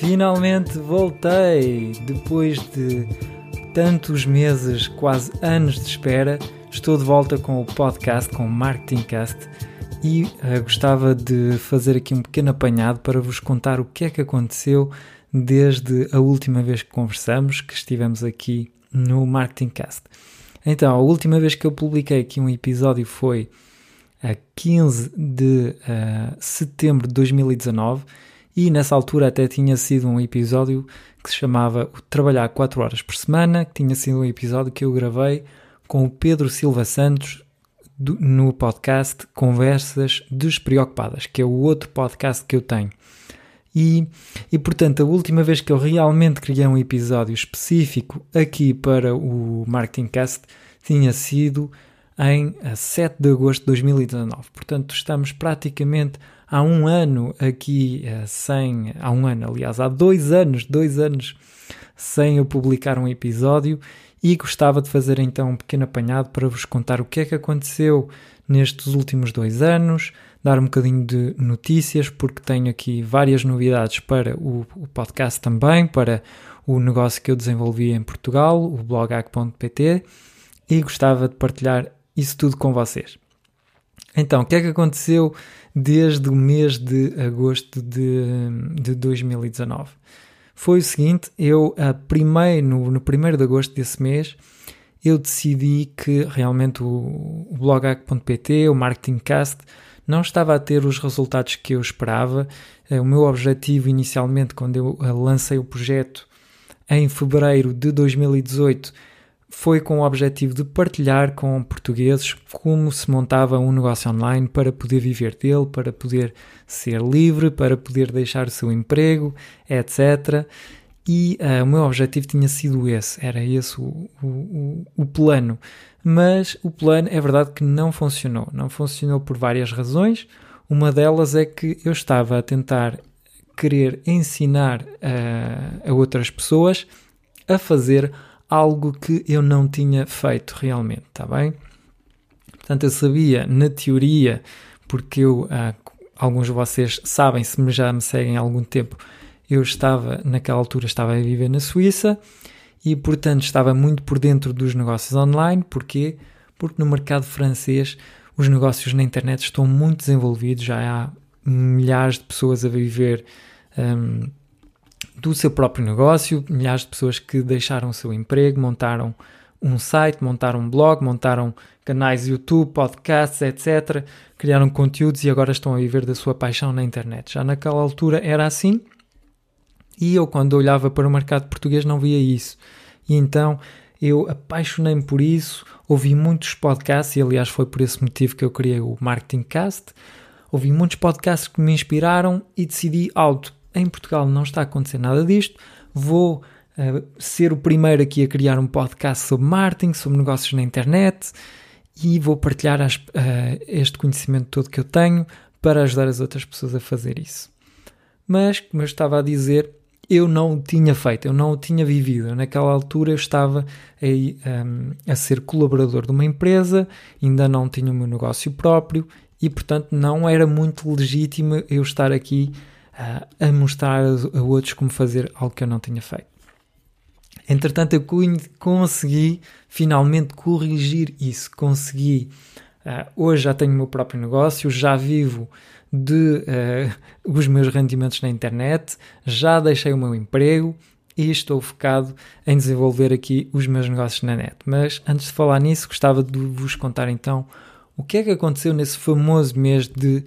Finalmente voltei! Depois de tantos meses, quase anos de espera, estou de volta com o podcast, com o Marketingcast e uh, gostava de fazer aqui um pequeno apanhado para vos contar o que é que aconteceu desde a última vez que conversamos, que estivemos aqui no Marketingcast. Então, a última vez que eu publiquei aqui um episódio foi a 15 de uh, setembro de 2019 e nessa altura até tinha sido um episódio que se chamava o Trabalhar 4 horas por semana, que tinha sido um episódio que eu gravei com o Pedro Silva Santos do, no podcast Conversas Despreocupadas, que é o outro podcast que eu tenho. E, e portanto, a última vez que eu realmente criei um episódio específico aqui para o Marketing Cast tinha sido em 7 de agosto de 2019. Portanto, estamos praticamente há um ano aqui uh, sem. Há um ano, aliás, há dois anos, dois anos sem eu publicar um episódio e gostava de fazer então um pequeno apanhado para vos contar o que é que aconteceu nestes últimos dois anos, dar um bocadinho de notícias, porque tenho aqui várias novidades para o, o podcast também, para o negócio que eu desenvolvi em Portugal, o bloghack.pt, e gostava de partilhar isso tudo com vocês. Então, o que é que aconteceu desde o mês de agosto de, de 2019? Foi o seguinte, eu a primeiro, no, no 1 de agosto desse mês, eu decidi que realmente o, o bloghack.pt, o marketingcast, não estava a ter os resultados que eu esperava. Eh, o meu objetivo inicialmente, quando eu eh, lancei o projeto em fevereiro de 2018, foi com o objetivo de partilhar com portugueses como se montava um negócio online para poder viver dele, para poder ser livre, para poder deixar o seu emprego, etc. E uh, o meu objetivo tinha sido esse, era esse o, o, o plano. Mas o plano é verdade que não funcionou. Não funcionou por várias razões. Uma delas é que eu estava a tentar querer ensinar uh, a outras pessoas a fazer algo que eu não tinha feito realmente, está bem? Portanto, eu sabia na teoria, porque eu, ah, alguns de vocês sabem, se já me seguem há algum tempo, eu estava, naquela altura, estava a viver na Suíça e, portanto, estava muito por dentro dos negócios online. Porquê? Porque no mercado francês os negócios na internet estão muito desenvolvidos, já há milhares de pessoas a viver um, do seu próprio negócio, milhares de pessoas que deixaram o seu emprego, montaram um site, montaram um blog, montaram canais YouTube, podcasts, etc. Criaram conteúdos e agora estão a viver da sua paixão na internet. Já naquela altura era assim e eu, quando olhava para o mercado português, não via isso. E então eu apaixonei-me por isso, ouvi muitos podcasts e, aliás, foi por esse motivo que eu criei o Marketing Cast. Ouvi muitos podcasts que me inspiraram e decidi auto em Portugal não está a acontecer nada disto. Vou uh, ser o primeiro aqui a criar um podcast sobre marketing, sobre negócios na internet e vou partilhar as, uh, este conhecimento todo que eu tenho para ajudar as outras pessoas a fazer isso. Mas, como eu estava a dizer, eu não o tinha feito, eu não o tinha vivido. Naquela altura eu estava aí, um, ehm, a ser colaborador de uma empresa, ainda não tinha o meu negócio próprio e, portanto, não era muito legítimo eu estar aqui a mostrar a outros como fazer algo que eu não tinha feito. Entretanto, eu consegui finalmente corrigir isso. Consegui. Uh, hoje já tenho o meu próprio negócio, já vivo de uh, os meus rendimentos na internet, já deixei o meu emprego e estou focado em desenvolver aqui os meus negócios na net. Mas antes de falar nisso, gostava de vos contar então o que é que aconteceu nesse famoso mês de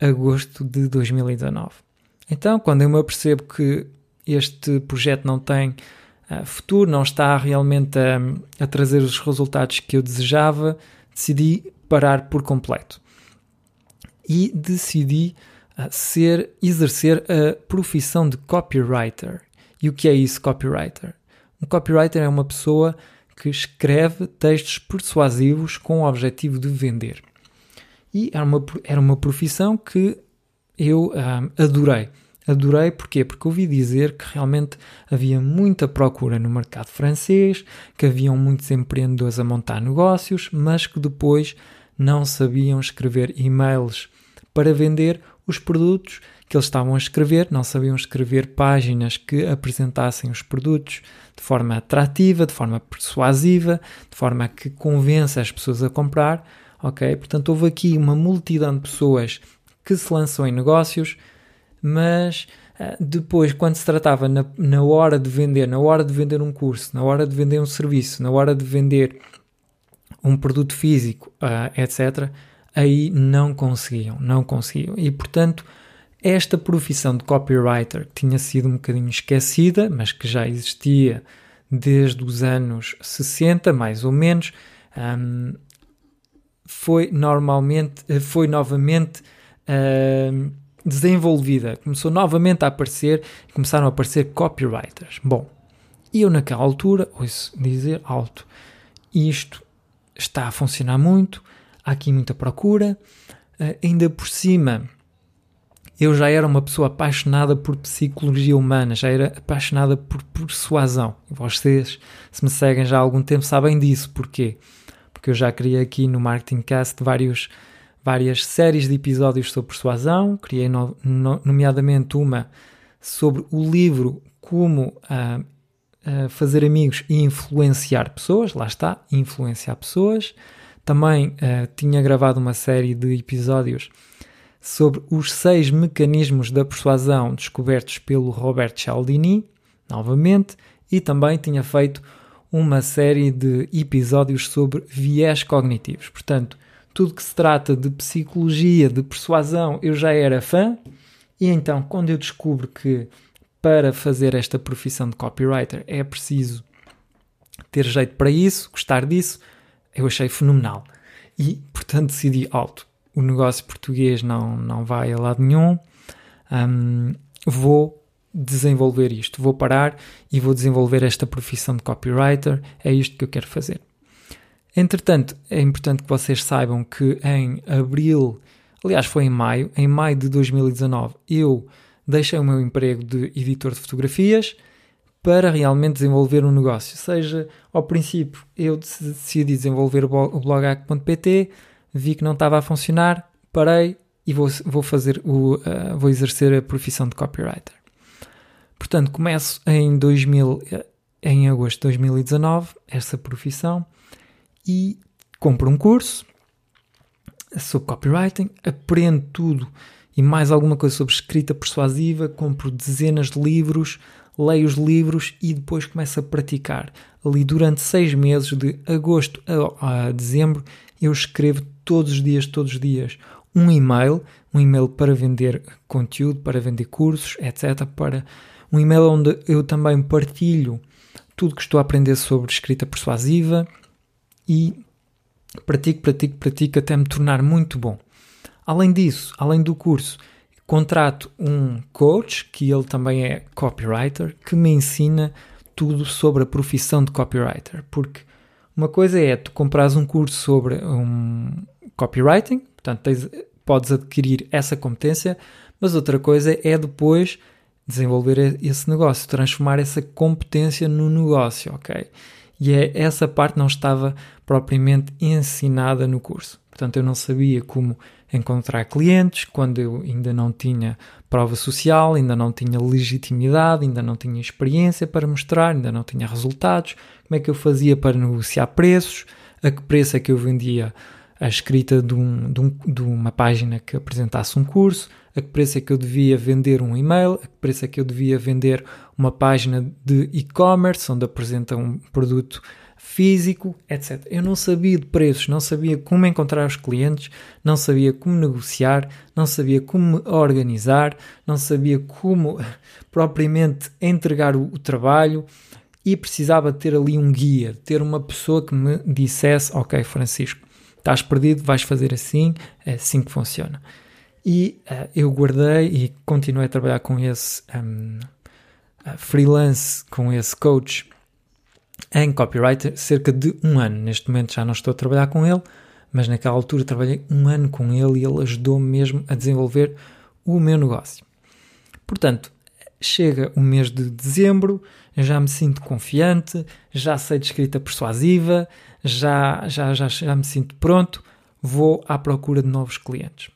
agosto de 2019. Então, quando eu me apercebo que este projeto não tem uh, futuro, não está realmente a, a, trazer os resultados que eu desejava, decidi parar por completo. E decidi uh, ser, exercer a profissão de copywriter. E o que é isso, copywriter? Um copywriter é uma pessoa que escreve textos persuasivos com o objetivo de vender. E era uma, era uma profissão que eu adorei. Adorei porquê? Porque ouvi dizer que realmente havia muita procura no mercado francês, que haviam muitos empreendedores a montar negócios, mas que depois não sabiam escrever e-mails para vender os produtos que eles estavam a escrever, não sabiam escrever páginas que apresentassem os produtos de forma atrativa, de forma persuasiva, de forma que convença as pessoas a comprar, ok? Portanto, houve aqui uma multidão de pessoas que se lançou em negócios, mas uh, depois, quando se tratava na, na hora de vender, na hora de vender um curso, na hora de vender um serviço, na hora de vender um produto físico, uh, etc., aí não conseguiam, não conseguiam. E portanto, esta profissão de copywriter que tinha sido um bocadinho esquecida, mas que já existia desde os anos 60, mais ou menos, um, foi normalmente, foi novamente um, desenvolvida, começou novamente a aparecer, começaram a aparecer copywriters. Bom, e eu naquela altura ouço dizer alto, isto está a funcionar muito, há aqui muita procura, uh, ainda por cima eu já era uma pessoa apaixonada por psicologia humana, já era apaixonada por persuasão. Vocês, se me seguem já há algum tempo, sabem disso. Porquê? Porque eu já criei aqui no Marketing Cast vários, várias séries de episódios sobre persuasão. Criei, no, no, nomeadamente, uma sobre o livro Como uh, uh, Fazer Amigos e Influenciar Pessoas. Lá está, influenciar pessoas. Também uh, tinha gravado uma série de episódios sobre os seis mecanismos da persuasão descobertos pelo Robert Cialdini, novamente, e também tinha feito uma série de episódios sobre viés cognitivos. Portanto, tudo que se trata de psicologia, de persuasão, eu já era fã, e então, quando eu descubro que para fazer esta profissão de copywriter é preciso ter jeito para isso, gostar disso, eu achei fenomenal. E, portanto, decidi alto o negócio português não, não vai a lado nenhum, um, vou desenvolver isto, vou parar e vou desenvolver esta profissão de copywriter, é isto que eu quero fazer. Entretanto, é importante que vocês saibam que em abril, aliás, foi em maio, em maio de 2019, eu deixei o meu emprego de editor de fotografias para realmente desenvolver um negócio. Seja, ao princípio, eu decidi desenvolver o blog.pt, vi que não estava a funcionar, parei e vou, vou fazer o, uh, vou exercer a profissão de copywriter. Portanto, começo em 2000, eh, em agosto de 2019 essa profissão e compro um curso sobre copywriting, aprendo tudo e mais alguma coisa sobre escrita persuasiva, compro dezenas de livros, leio os livros e depois começo a praticar. Ali durante seis meses, de agosto a, a dezembro, eu escrevo todos os dias, todos os dias, um e-mail, um e-mail para vender conteúdo, para vender cursos, etc. Para um e-mail onde eu também partilho tudo que estou a aprender sobre escrita persuasiva e pratico, pratico, pratico até me tornar muito bom. Além disso, além do curso, contrato um coach, que ele também é copywriter, que me ensina tudo sobre a profissão de copywriter. Porque uma coisa é tu compras um curso sobre um, copywriting, portanto tens, podes adquirir essa competência, mas outra coisa é depois desenvolver esse negócio, transformar essa competência no negócio, ok? E é, essa parte não estava propriamente ensinada no curso. Portanto, eu não sabia como encontrar clientes quando eu ainda não tinha prova social, ainda não tinha legitimidade, ainda não tinha experiência para mostrar, ainda não tinha resultados. Como é que eu fazia para negociar preços? A que preço é que eu vendia a escrita de, um, de, um, de, uma página que apresentasse um curso, a que preço é que eu devia vender um e-mail, a que preço é que eu devia vender uma página de e-commerce onde apresenta um produto físico, etc. Eu não sabia de preços, não sabia como encontrar os clientes, não sabia como negociar, não sabia como me organizar, não sabia como propriamente entregar o, o trabalho e precisava ter ali um guia, ter uma pessoa que me dissesse: Ok, Francisco, estás perdido, vais fazer assim, é assim que funciona. E uh, eu guardei e continuei a trabalhar com esse um, uh, freelance, com esse coach em copywriter cerca de um ano. Neste momento já não estou a trabalhar com ele, mas naquela altura trabalhei um ano com ele e ele ajudou-me mesmo a desenvolver o meu negócio. Portanto, chega o mês de dezembro, já me sinto confiante, já sei de escrita persuasiva, já, já, já, já me sinto pronto, vou à procura de novos clientes.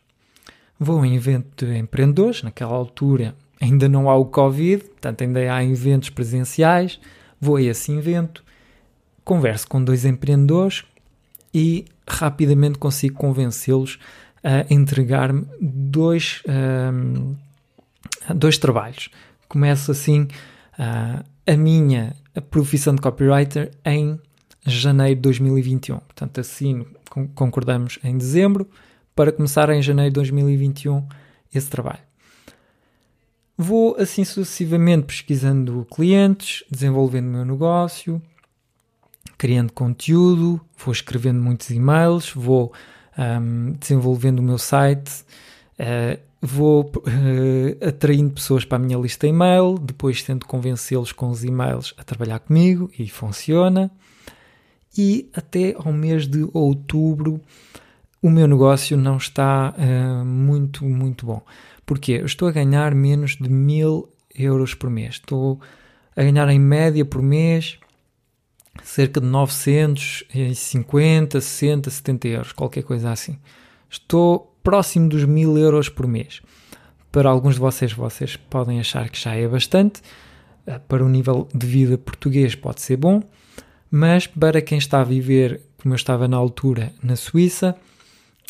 Vou a evento de empreendedores, naquela altura ainda não há o Covid, portanto ainda há eventos presenciais, vou a esse evento, converso com dois empreendedores e rapidamente consigo convencê-los a entregar-me dois, um, dois trabalhos. Começo assim uh, a minha profissão de copywriter em janeiro de 2021. Portanto, assim concordamos em dezembro para começar em janeiro de 2021 esse trabalho. Vou assim sucessivamente pesquisando clientes, desenvolvendo o meu negócio, criando conteúdo, vou escrevendo muitos e-mails, vou um, desenvolvendo o meu site, uh, vou uh, atraindo pessoas para a minha lista e-mail, depois tento convencê-los com os e-mails a trabalhar comigo e funciona. E até ao mês de outubro o meu negócio não está uh, muito, muito bom. Porquê? Eu estou a ganhar menos de mil euros por mês. Estou a ganhar em média por mês cerca de 950, 60, 70 euros, qualquer coisa assim. Estou próximo dos mil euros por mês. Para alguns de vocês, vocês podem achar que já é bastante. Eh, para o nível de vida português pode ser bom, mas para quem está a viver, como eu estava na altura, na Suíça,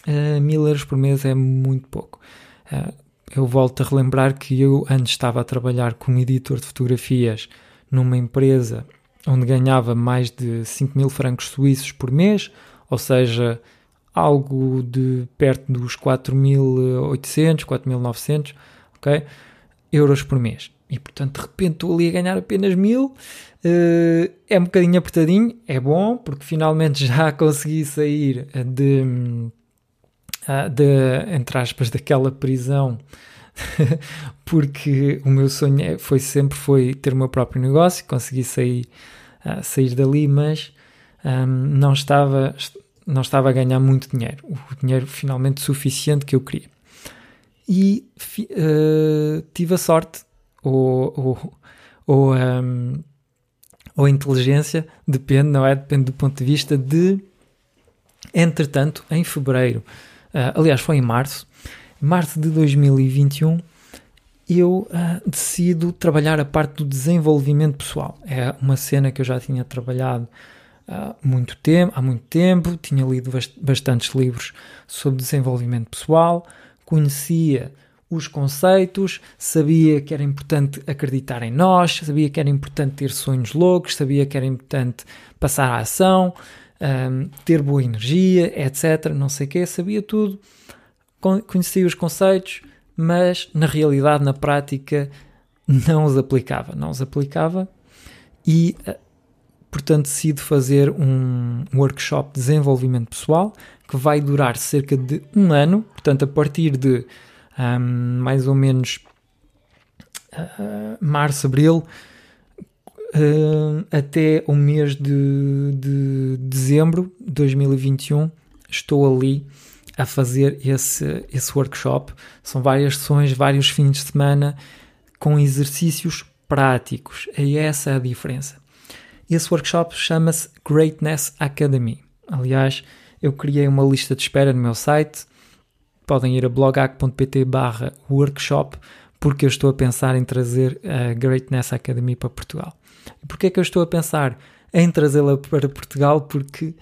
uh, mil euros por mês é muito pouco. Uh, eu volto a relembrar que eu antes estava a trabalhar como editor de fotografias numa empresa onde ganhava mais de 5 mil francos suíços por mês, ou seja, algo de perto dos 4.800, 4.900 okay, euros por mês. E portanto, de repente, estou ali a ganhar apenas mil. Uh, é um bocadinho apertadinho, é bom, porque finalmente já consegui sair de uh, de, entre aspas, daquela prisão, porque o meu sonho é, foi sempre foi ter o meu próprio negócio, consegui sair, uh, sair dali, mas um, não, estava, não estava a ganhar muito dinheiro, o dinheiro finalmente suficiente que eu queria. E uh, tive a sorte, ou, ou, ou, um, ou inteligência, depende, não é? Depende do ponto de vista de, entretanto, em fevereiro Uh, aliás, foi em março, março de 2021, eu uh, decido trabalhar a parte do desenvolvimento pessoal. É uma cena que eu já tinha trabalhado uh, muito tempo, há muito tempo, tinha lido bastantes livros sobre desenvolvimento pessoal, conhecia os conceitos, sabia que era importante acreditar em nós, sabia que era importante ter sonhos loucos, sabia que era importante passar à ação, um, ter boa energia, etc. Não sei o quê, sabia tudo, conhecia os conceitos, mas na realidade, na prática, não os aplicava. Não os aplicava e, ah, portanto, decido fazer um workshop de desenvolvimento pessoal que vai durar cerca de um ano. Portanto, a partir de um, mais ou menos uh, março, abril, até o mês de, de dezembro de 2021 estou ali a fazer esse, esse workshop. São várias sessões, vários fins de semana com exercícios práticos. É essa a diferença. Esse workshop chama-se Greatness Academy. Aliás, eu criei uma lista de espera no meu site. Podem ir a blogac.pt barra workshop porque eu estou a pensar em trazer a Greatness Academy para Portugal. Porquê é que eu estou a pensar em trazê-la para Portugal? Porque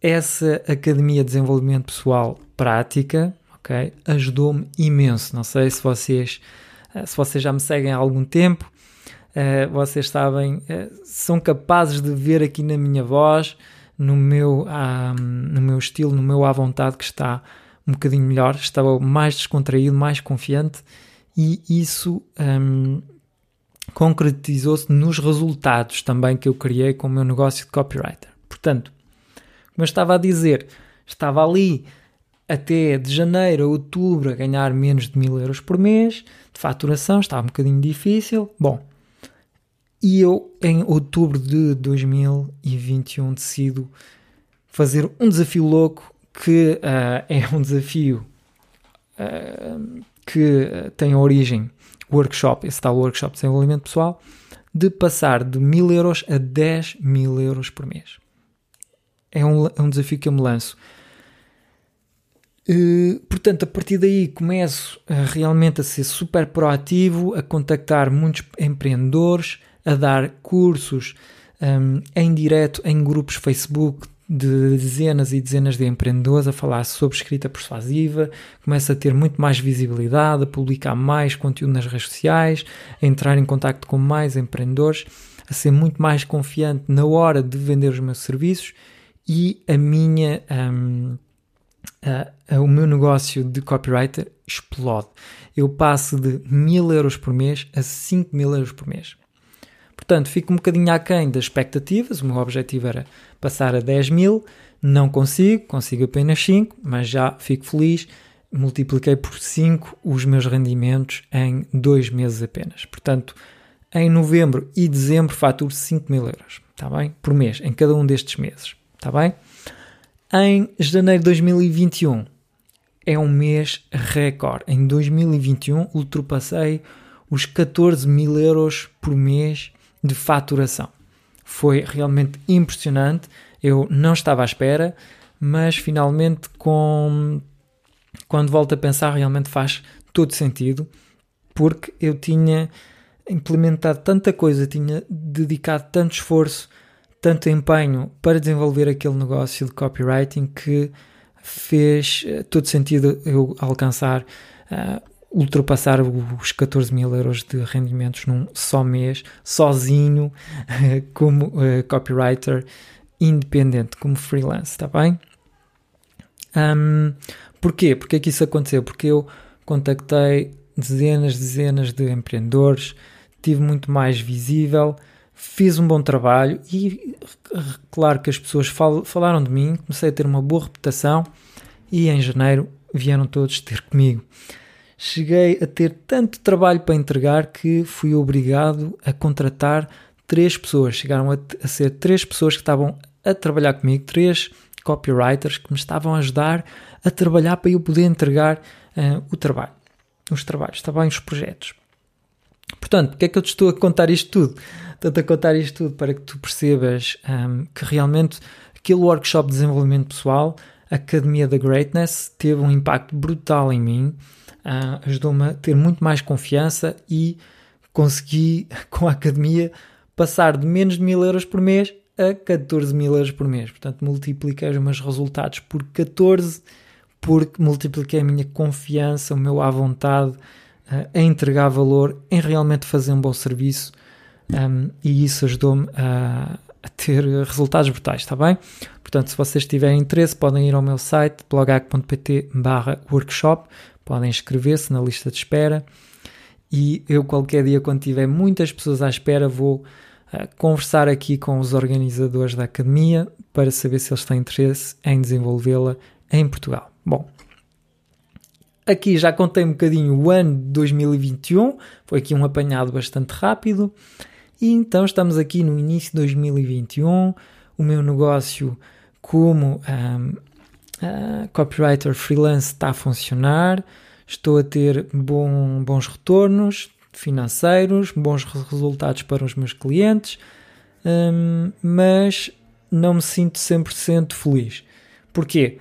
essa Academia de Desenvolvimento Pessoal prática okay, ajudou-me imenso. Não sei se vocês, eh, se vocês já me seguem há algum tempo, uh, vocês sabem, uh, são capazes de ver aqui na minha voz, no meu, um, no meu estilo, no meu à vontade, que está um bocadinho melhor, estava mais descontraído, mais confiante e isso um, concretizou-se nos resultados também que eu criei com o meu negócio de copywriter. Portanto, como eu estava a dizer, estava ali até de janeiro a outubro a ganhar menos de mil euros por mês de faturação, estava um bocadinho difícil. Bom, e eu em outubro de 2021 decido fazer um desafio louco que uh, é um desafio uh, que uh, tem origem workshop, esse tal workshop de desenvolvimento pessoal, de passar de mil euros a 10 mil euros por mês. É um, é um desafio que eu me lanço. Uh, portanto, a partir daí começo a, realmente a ser super proativo, a contactar muitos empreendedores, a dar cursos um, em direto em grupos Facebook de dezenas e dezenas de empreendedores a falar sobre escrita persuasiva, começa a ter muito mais visibilidade, a publicar mais conteúdo nas redes sociais, a entrar em contato com mais empreendedores, a ser muito mais confiante na hora de vender os meus serviços e a minha um, o meu negócio de copywriter explode. Eu passo de mil euros por mês a 5 mil euros por mês. Portanto, fico um bocadinho aquém das expectativas. O meu objetivo era passar a 10 mil. Não consigo, consigo apenas 5, mas já fico feliz. Multipliquei por 5 os meus rendimentos em 2 meses apenas. Portanto, em novembro e dezembro faturo 5 mil euros, está bem? Por mês, em cada um destes meses, está bem? Em janeiro de 2021 é um mês recorde. Em 2021 ultrapassei os 14 mil euros por mês de faturação. Foi realmente impressionante. Eu não estava à espera, mas finalmente, com, quando volto a pensar, realmente faz todo sentido, porque eu tinha implementado tanta coisa, tinha dedicado tanto esforço, tanto empenho para desenvolver aquele negócio de copywriting que fez eh, todo sentido eu alcançar uh, ultrapassar os 14 mil euros de rendimentos num só mês, sozinho, como uh, copywriter independente, como freelance, está bem? Um, porquê? Porquê que isso aconteceu? Porque eu contactei dezenas, dezenas de empreendedores, tive muito mais visível, fiz um bom trabalho e claro que as pessoas fal falaram de mim, comecei a ter uma boa reputação e em janeiro vieram todos ter comigo cheguei a ter tanto trabalho para entregar que fui obrigado a contratar três pessoas. Chegaram a, a ser três pessoas que estavam a trabalhar comigo, três copywriters que me estavam a ajudar a trabalhar para eu poder entregar uh, o trabalho, os trabalhos, também os projetos. Portanto, porque é que eu te estou a contar isto tudo? Estou-te a contar isto tudo para que tu percebas um, ehm, que realmente aquele workshop de desenvolvimento pessoal, Academia da Greatness, teve um impacto brutal em mim uh, ajudou-me a ter muito mais confiança e consegui, com a academia, passar de menos de mil euros por mês a 14 mil euros por mês. Portanto, multipliquei os meus resultados por 14, porque multipliquei a minha confiança, o meu à vontade uh, a entregar valor, em realmente fazer um bom serviço. Um, e isso ajudou-me a, a, ter resultados brutais, está bem? Portanto, se vocês tiverem interesse, podem ir ao meu site bloghack.pt workshop podem inscrever-se na lista de espera e eu qualquer dia quando tiver muitas pessoas à espera vou uh, conversar aqui com os organizadores da academia para saber se eles têm interesse em desenvolvê-la em Portugal. Bom, aqui já contei um bocadinho o ano de 2021, foi aqui um apanhado bastante rápido. E então estamos aqui no início de 2021, o meu negócio como um, Uh, copywriter freelance está a funcionar, estou a ter bom, bons retornos financeiros, bons resultados para os meus clientes, um, mas não me sinto 100% feliz. Porquê?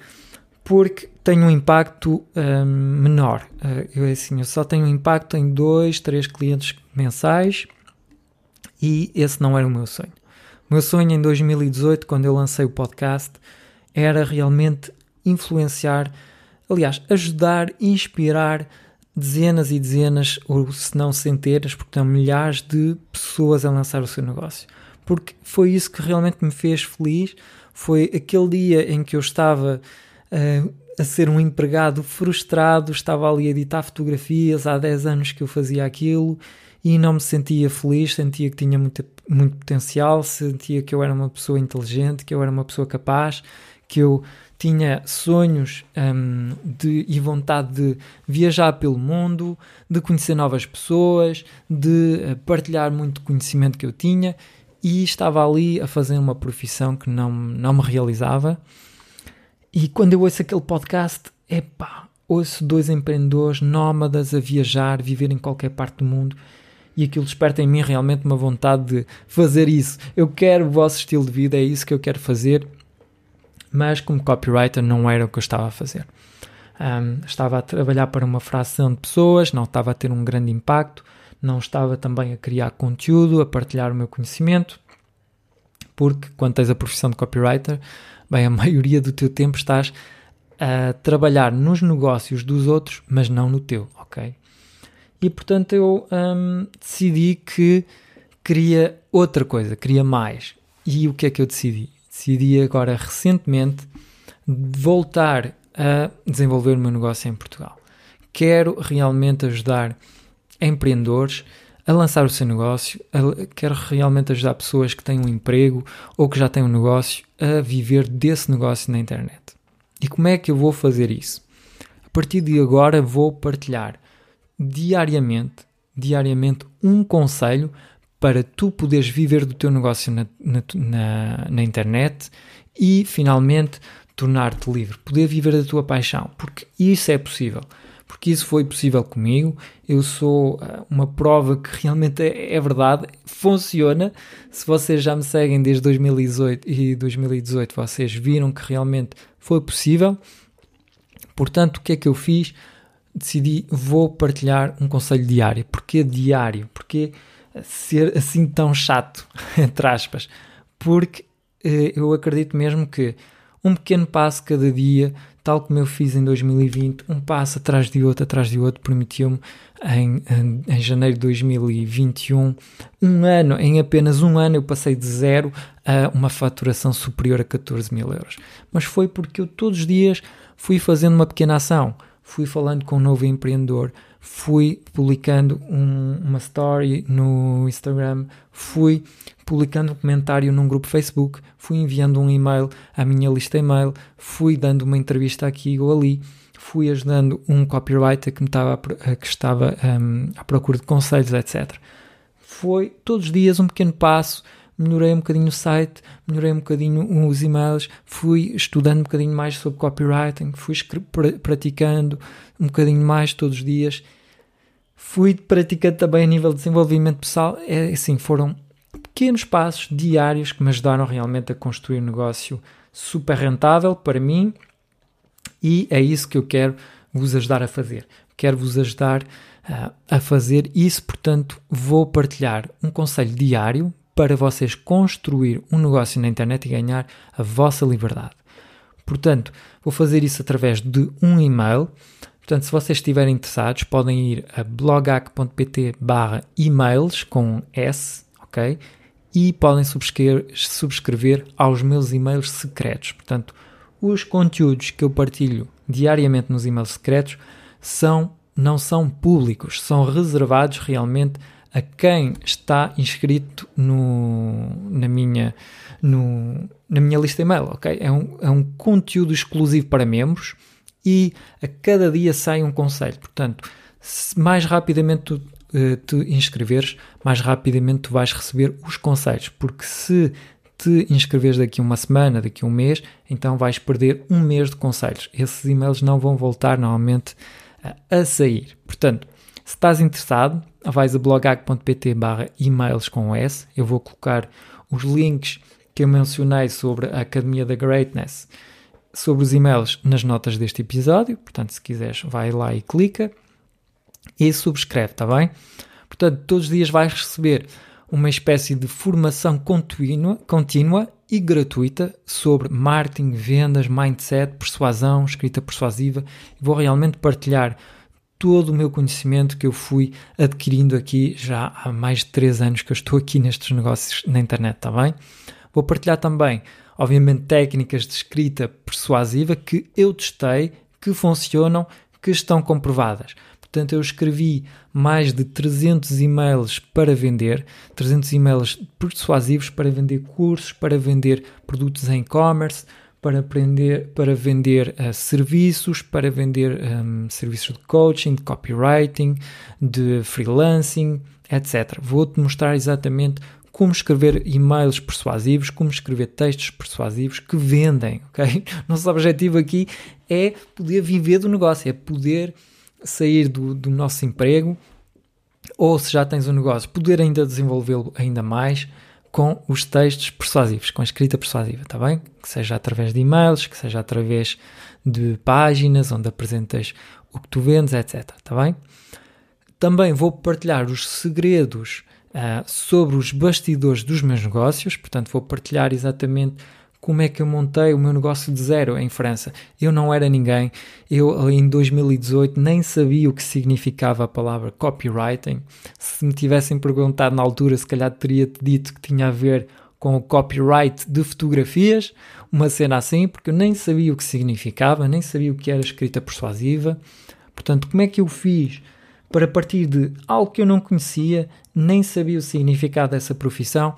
Porque tenho um impacto um, menor. Uh, eu, assim, eu só tenho impacto em dois, três clientes mensais e esse não era o meu sonho. O meu sonho em 2018, quando eu lancei o podcast, era realmente influenciar, aliás, ajudar, inspirar dezenas e dezenas, ou se não centenas, porque não milhares de pessoas a lançar o seu negócio. Porque foi isso que realmente me fez feliz. Foi aquele dia em que eu estava uh, a ser um empregado frustrado, estava ali a editar fotografias, há 10 anos que eu fazia aquilo e não me sentia feliz, sentia que tinha muito, muito potencial, sentia que eu era uma pessoa inteligente, que eu era uma pessoa capaz, que eu tinha sonhos um, de, e vontade de viajar pelo mundo, de conhecer novas pessoas, de eh, partilhar muito conhecimento que eu tinha e estava ali a fazer uma profissão que não, não me realizava. E quando eu ouço aquele podcast, epá, ouço dois empreendedores nómadas a viajar, viver em qualquer parte do mundo e aquilo desperta em mim realmente uma vontade de fazer isso. Eu quero o vosso estilo de vida, é isso que eu quero fazer mas como copywriter não era o que eu estava a fazer. Um, estava a trabalhar para uma fração de pessoas, não estava a ter um grande impacto, não estava também a criar conteúdo, a partilhar o meu conhecimento, porque quando tens a profissão de copywriter, bem, a maioria do teu tempo estás a trabalhar nos negócios dos outros, mas não no teu, ok? E portanto eu um, decidi que queria outra coisa, queria mais. E o que é que eu decidi? Decidi agora recentemente voltar a desenvolver o meu negócio em Portugal. Quero realmente ajudar empreendedores a lançar o seu negócio, a, quero realmente ajudar pessoas que têm um emprego ou que já têm um negócio a viver desse negócio na internet. E como é que eu vou fazer isso? A partir de agora vou partilhar diariamente, diariamente um conselho para tu poderes viver do teu negócio na, na, na, na internet e finalmente tornar-te livre, poder viver da tua paixão, porque isso é possível. Porque isso foi possível comigo. Eu sou uh, uma prova que realmente é, é, verdade, funciona. Se vocês já me seguem desde 2018 e 2018, vocês viram que realmente foi possível. Portanto, o que é que eu fiz? Decidi, vou partilhar um conselho diário. Porquê diário? Porquê ser assim tão chato, entre aspas? Porque uh, eu acredito mesmo que um pequeno passo cada dia, tal como eu fiz em 2020, um passo atrás de outro, atrás de outro, permitiu-me em, em, em, janeiro de 2021, um ano, em apenas um ano, eu passei de zero a uma faturação superior a 14 mil euros. Mas foi porque eu todos os dias fui fazendo uma pequena ação, fui falando com um novo empreendedor, fui publicando um, uma story no Instagram, fui publicando um comentário num grupo Facebook, fui enviando um e-mail à minha lista e-mail, fui dando uma entrevista aqui ou ali, fui ajudando um copywriter que, me estava, que estava um, à procura de conselhos, etc. Foi todos os dias um pequeno passo, melhorei um bocadinho o site, melhorei um bocadinho os e-mails, fui estudando um bocadinho mais sobre copywriting, fui praticando um bocadinho mais todos os dias, fui praticando também a nível de desenvolvimento pessoal. É assim, foram pequenos passos diários que me ajudaram realmente a construir um negócio super rentável para mim e é isso que eu quero vos ajudar a fazer. Quero vos ajudar uh, a fazer isso, portanto, vou partilhar um conselho diário para vocês construir um negócio na internet e ganhar a vossa liberdade. Portanto, vou fazer isso através de um e-mail. Portanto, se vocês estiverem interessados, podem ir a blogac.pt barra e-mails com S, ok? E podem subscrever, subscrever aos meus e-mails secretos. Portanto, os conteúdos que eu partilho diariamente nos e-mails secretos são, não são públicos, são reservados realmente quem está inscrito no, na, minha, no, na minha lista e-mail, ok? É um, é um conteúdo exclusivo para membros e a cada dia sai um conselho. Portanto, mais rapidamente tu uh, te inscreveres, mais rapidamente tu vais receber os conselhos, porque se te inscreveres daqui uma semana, daqui um mês, então vais perder um mês de conselhos. Esses e-mails não vão voltar normalmente a sair. Portanto, se estás interessado, vais a blogag.pt barra e-mails com S. Eu vou colocar os links que eu mencionei sobre a Academia da Greatness, sobre os e-mails nas notas deste episódio. Portanto, se quiseres, vai lá e clica e subscreve, está bem? Portanto, todos os dias vais receber uma espécie de formação contínua, contínua e gratuita sobre marketing, vendas, mindset, persuasão, escrita persuasiva. Vou realmente partilhar todo o meu conhecimento que eu fui adquirindo aqui já há mais de 3 anos que eu estou aqui nestes negócios na internet, está bem? Vou partilhar também, obviamente, técnicas de escrita persuasiva que eu testei, que funcionam, que estão comprovadas. Portanto, eu escrevi mais de 300 e-mails para vender, 300 e-mails persuasivos para vender cursos, para vender produtos em e-commerce, para, aprender, para vender uh, serviços, para vender um, serviços de coaching, de copywriting, de freelancing, etc. Vou-te mostrar exatamente como escrever e-mails persuasivos, como escrever textos persuasivos que vendem, ok? Nosso objetivo aqui é poder viver do negócio, é poder sair do, do nosso emprego, ou se já tens um negócio, poder ainda desenvolvê-lo ainda mais, com os textos persuasivos, com a escrita persuasiva, está bem? Que seja através de e-mails, que seja através de páginas onde apresentas o que tu vendes, etc. Está bem? Também vou partilhar os segredos uh, sobre os bastidores dos meus negócios, portanto, vou partilhar exatamente como é que eu montei o meu negócio de zero em França. Eu não era ninguém, eu em 2018 nem sabia o que significava a palavra copywriting. Se me tivessem perguntado na altura, se calhar teria-te dito que tinha a ver com o copyright de fotografias, uma cena assim, porque eu nem sabia o que significava, nem sabia o que era escrita persuasiva. Portanto, como é que eu fiz para partir de algo que eu não conhecia, nem sabia o significado dessa profissão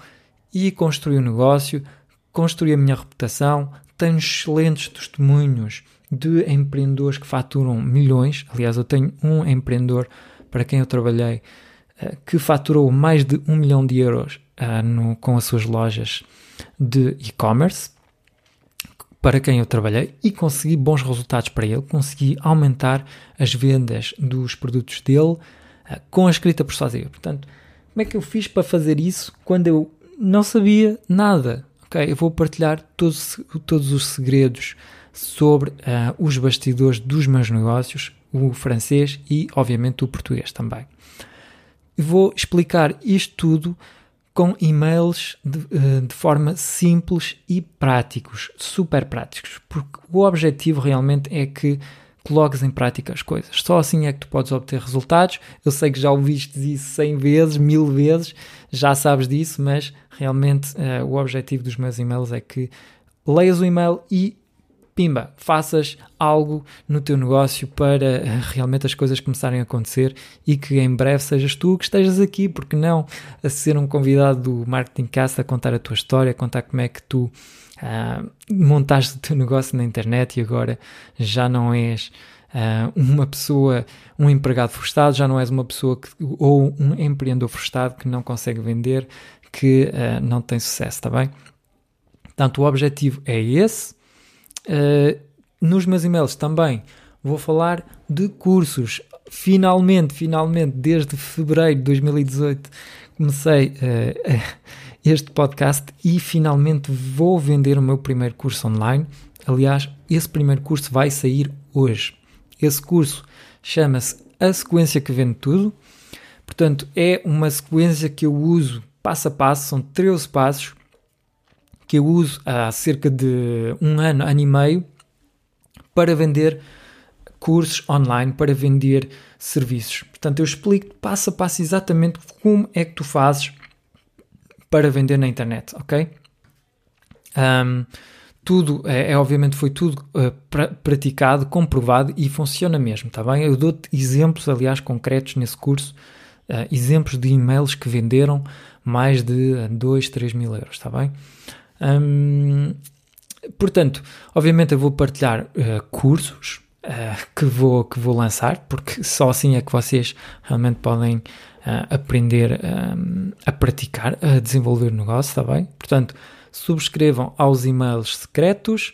e construir um negócio? Construí a minha reputação, tenho excelentes testemunhos de empreendedores que faturam milhões. Aliás, eu tenho um empreendedor para quem eu trabalhei uh, que faturou mais de um milhão de euros uh, no, com as suas lojas de e-commerce. Para quem eu trabalhei e consegui bons resultados para ele, consegui aumentar as vendas dos produtos dele uh, com a escrita persuasiva. Portanto, como é que eu fiz para fazer isso quando eu não sabia nada? Ok, eu vou partilhar todos, todos os segredos sobre uh, os bastidores dos meus negócios, o francês e, obviamente, o português também. Vou explicar isto tudo com e-mails de, uh, de, forma simples e práticos, super práticos, porque o objetivo realmente é que coloques em prática as coisas. Só assim é que tu podes obter resultados. Eu sei que já ouviste isso 100 vezes, mil vezes, já sabes disso, mas realmente uh, o objetivo dos meus e-mails é que leias o e-mail e pimba, faças algo no teu negócio para uh, realmente as coisas começarem a acontecer e que em breve sejas tu que estejas aqui, porque não? A ser um convidado do Marketing Cast a contar a tua história, a contar como é que tu uh, montaste o teu negócio na internet e agora já não és uh, uma pessoa, um empregado frustrado, já não és uma pessoa que, ou um empreendedor frustrado que não consegue vender, que uh, não tem sucesso, está bem? Portanto, o objetivo é esse. Uh, nos meus e-mails também vou falar de cursos. Finalmente, finalmente, desde fevereiro de 2018, comecei este podcast e finalmente vou vender o meu primeiro curso online. Aliás, esse primeiro curso vai sair hoje. Esse curso chama-se A Sequência que Vende Tudo. Portanto, é uma sequência que eu uso passo a passo, são 13 passos que eu uso há cerca de um ano, ano e meio, para vender cursos online, para vender serviços. Portanto, eu explico passo a passo exatamente como é que tu fazes para vender na internet, ok? Um, tudo, é, é, obviamente foi tudo uh, pra, praticado, comprovado e funciona mesmo, tá bem? Eu dou-te exemplos, aliás, concretos nesse curso, uh, exemplos de e-mails que venderam mais de 2, 3 mil euros, tá bem? Um, portanto, obviamente eu vou partilhar uh, cursos que, vou, que vou lançar, porque só assim é que vocês realmente podem aprender um, a praticar, a desenvolver o negócio, está bem? Portanto, subscrevam aos e-mails secretos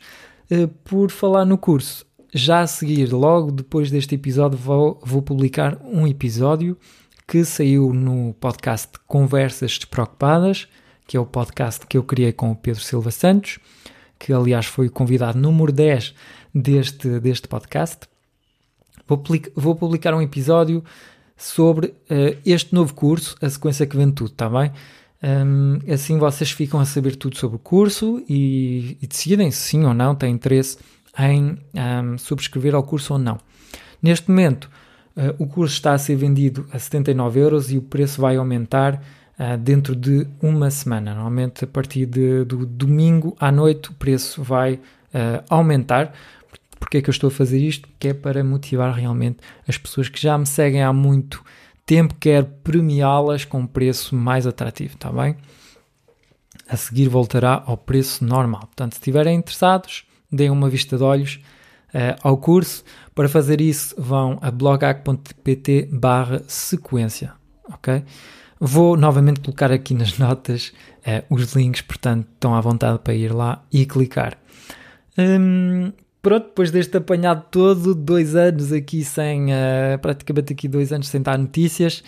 uh, por falar no curso. Já a seguir, logo depois deste episódio, vou, vou publicar um episódio que saiu no podcast Conversas Despreocupadas, que é o podcast que eu criei com o Pedro Silva Santos, que aliás foi o convidado número 10 deste, deste podcast. Vou, vou publicar um episódio sobre uh, este novo curso, a sequência que vem tudo, está bem? Um, assim vocês ficam a saber tudo sobre o curso e, e decidem se sim ou não têm interesse em um, subscrever ao curso ou não. Neste momento, uh, o curso está a ser vendido a 79 euros e o preço vai aumentar uh, dentro de uma semana. Normalmente, a partir de, do domingo à noite, o preço vai uh, aumentar. Porque é que eu estou a fazer isto? Que é para motivar realmente as pessoas que já me seguem há muito tempo, quero premiá-las com um preço mais atrativo, está bem? A seguir voltará ao preço normal. Portanto, se estiverem interessados, deem uma vista de olhos uh, ao curso. Para fazer isso, vão a blogac.pt barra sequência, ok? Vou novamente colocar aqui nas notas uh, os links, portanto, estão à vontade para ir lá e clicar. Um, pronto, depois deste apanhado todo, dois anos aqui sem, uh, praticamente aqui dois anos sem dar notícias,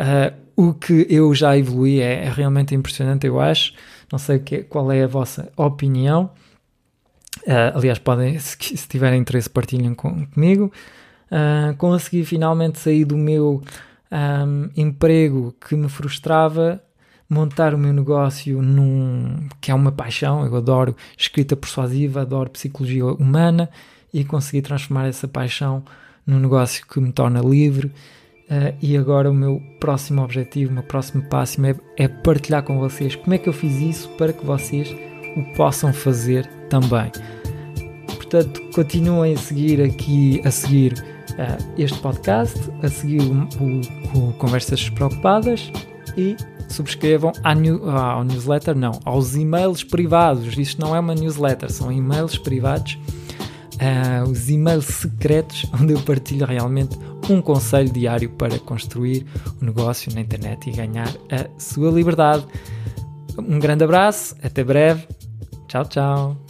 Uh, o que eu já evolui é, é, realmente impressionante, eu acho. Não sei que, qual é a vossa opinião. Uh, aliás, podem, se, se, tiverem interesse, partilhem com, comigo. Consegui finalmente sair do meu um, emprego que me frustrava, montar o meu negócio num que é uma paixão. Eu adoro escrita persuasiva, adoro psicologia humana e consegui transformar essa paixão num negócio que me torna livre. Uh, e agora o meu próximo objetivo, o meu próximo passo é, é partilhar com vocês como é que eu fiz isso para que vocês o possam fazer também. Portanto, continuem a seguir aqui, a seguir uh, este podcast, a seguir o, o, o, Conversas Despreocupadas e subscrevam new, ao newsletter, não, aos e-mails privados. Isto não é uma newsletter, são e-mails privados, uh, os e-mails secretos, onde eu partilho realmente um conselho diário para construir o um negócio na internet e ganhar a sua liberdade. Um grande abraço, até breve. Tchau, tchau.